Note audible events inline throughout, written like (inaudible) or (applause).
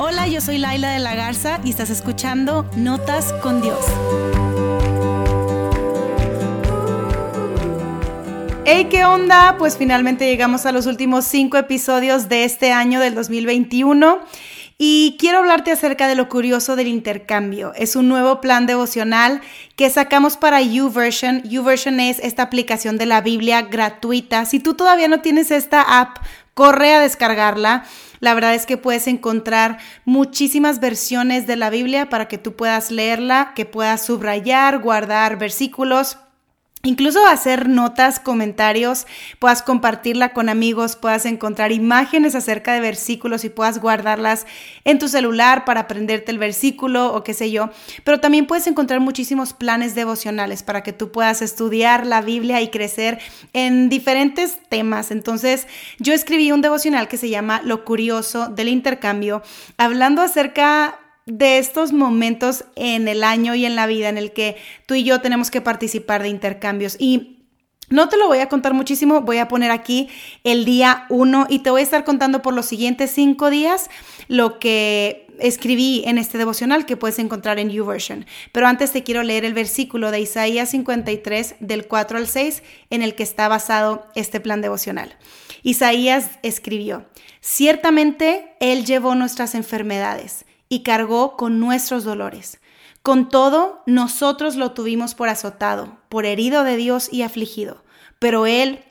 Hola, yo soy Laila de la Garza y estás escuchando Notas con Dios. Hey, ¿qué onda? Pues finalmente llegamos a los últimos cinco episodios de este año del 2021. Y quiero hablarte acerca de lo curioso del intercambio. Es un nuevo plan devocional que sacamos para YouVersion. YouVersion es esta aplicación de la Biblia gratuita. Si tú todavía no tienes esta app, corre a descargarla. La verdad es que puedes encontrar muchísimas versiones de la Biblia para que tú puedas leerla, que puedas subrayar, guardar versículos Incluso hacer notas, comentarios, puedas compartirla con amigos, puedas encontrar imágenes acerca de versículos y puedas guardarlas en tu celular para aprenderte el versículo o qué sé yo. Pero también puedes encontrar muchísimos planes devocionales para que tú puedas estudiar la Biblia y crecer en diferentes temas. Entonces, yo escribí un devocional que se llama Lo curioso del intercambio, hablando acerca de estos momentos en el año y en la vida en el que tú y yo tenemos que participar de intercambios. Y no te lo voy a contar muchísimo, voy a poner aquí el día 1 y te voy a estar contando por los siguientes cinco días lo que escribí en este devocional que puedes encontrar en YouVersion. Pero antes te quiero leer el versículo de Isaías 53 del 4 al 6 en el que está basado este plan devocional. Isaías escribió, ciertamente Él llevó nuestras enfermedades y cargó con nuestros dolores. Con todo, nosotros lo tuvimos por azotado, por herido de Dios y afligido, pero Él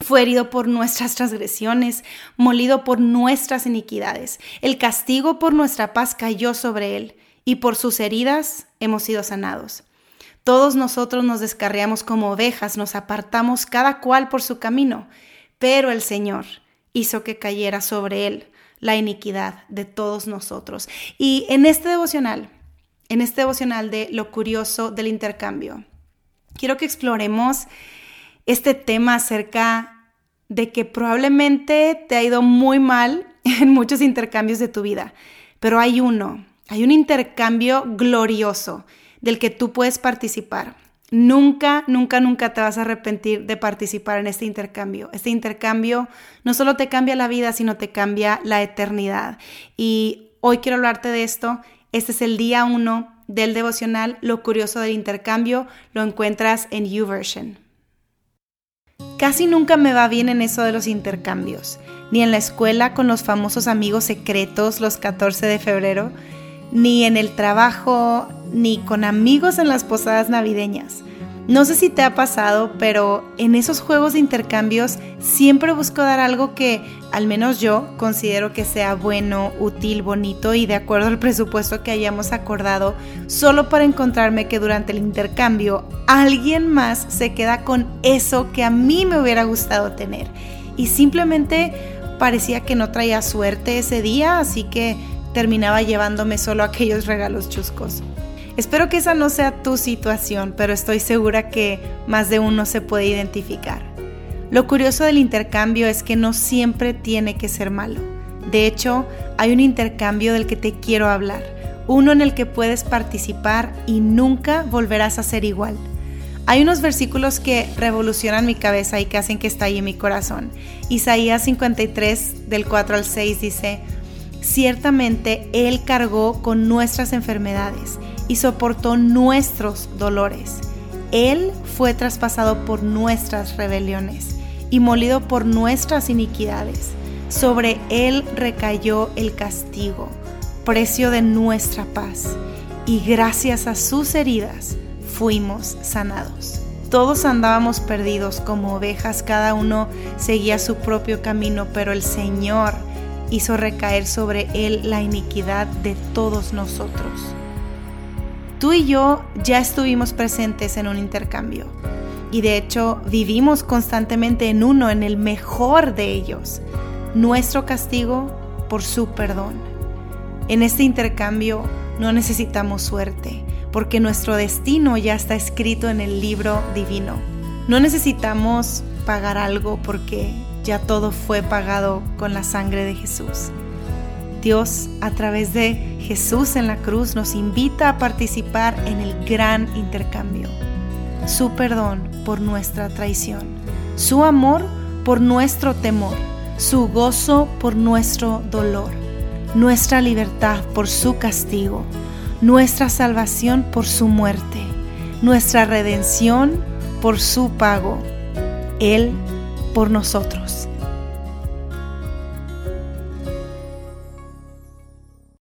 fue herido por nuestras transgresiones, molido por nuestras iniquidades. El castigo por nuestra paz cayó sobre Él, y por sus heridas hemos sido sanados. Todos nosotros nos descarriamos como ovejas, nos apartamos cada cual por su camino, pero el Señor hizo que cayera sobre Él la iniquidad de todos nosotros. Y en este devocional, en este devocional de lo curioso del intercambio, quiero que exploremos este tema acerca de que probablemente te ha ido muy mal (laughs) en muchos intercambios de tu vida, pero hay uno, hay un intercambio glorioso del que tú puedes participar. Nunca, nunca, nunca te vas a arrepentir de participar en este intercambio. Este intercambio no solo te cambia la vida, sino te cambia la eternidad. Y hoy quiero hablarte de esto. Este es el día uno del devocional. Lo curioso del intercambio lo encuentras en YouVersion. Casi nunca me va bien en eso de los intercambios, ni en la escuela con los famosos amigos secretos los 14 de febrero, ni en el trabajo, ni con amigos en las posadas navideñas. No sé si te ha pasado, pero en esos juegos de intercambios siempre busco dar algo que, al menos yo, considero que sea bueno, útil, bonito y de acuerdo al presupuesto que hayamos acordado, solo para encontrarme que durante el intercambio alguien más se queda con eso que a mí me hubiera gustado tener. Y simplemente parecía que no traía suerte ese día, así que terminaba llevándome solo aquellos regalos chuscos. Espero que esa no sea tu situación, pero estoy segura que más de uno se puede identificar. Lo curioso del intercambio es que no siempre tiene que ser malo. De hecho, hay un intercambio del que te quiero hablar, uno en el que puedes participar y nunca volverás a ser igual. Hay unos versículos que revolucionan mi cabeza y que hacen que estalle mi corazón. Isaías 53 del 4 al 6 dice, Ciertamente Él cargó con nuestras enfermedades y soportó nuestros dolores. Él fue traspasado por nuestras rebeliones y molido por nuestras iniquidades. Sobre Él recayó el castigo, precio de nuestra paz, y gracias a sus heridas fuimos sanados. Todos andábamos perdidos como ovejas, cada uno seguía su propio camino, pero el Señor hizo recaer sobre él la iniquidad de todos nosotros. Tú y yo ya estuvimos presentes en un intercambio y de hecho vivimos constantemente en uno, en el mejor de ellos, nuestro castigo por su perdón. En este intercambio no necesitamos suerte, porque nuestro destino ya está escrito en el libro divino. No necesitamos pagar algo porque ya todo fue pagado con la sangre de Jesús. Dios, a través de Jesús en la cruz, nos invita a participar en el gran intercambio. Su perdón por nuestra traición, su amor por nuestro temor, su gozo por nuestro dolor. nuestra libertad por su castigo, nuestra salvación por su muerte, nuestra redención por su pago, Él por nosotros.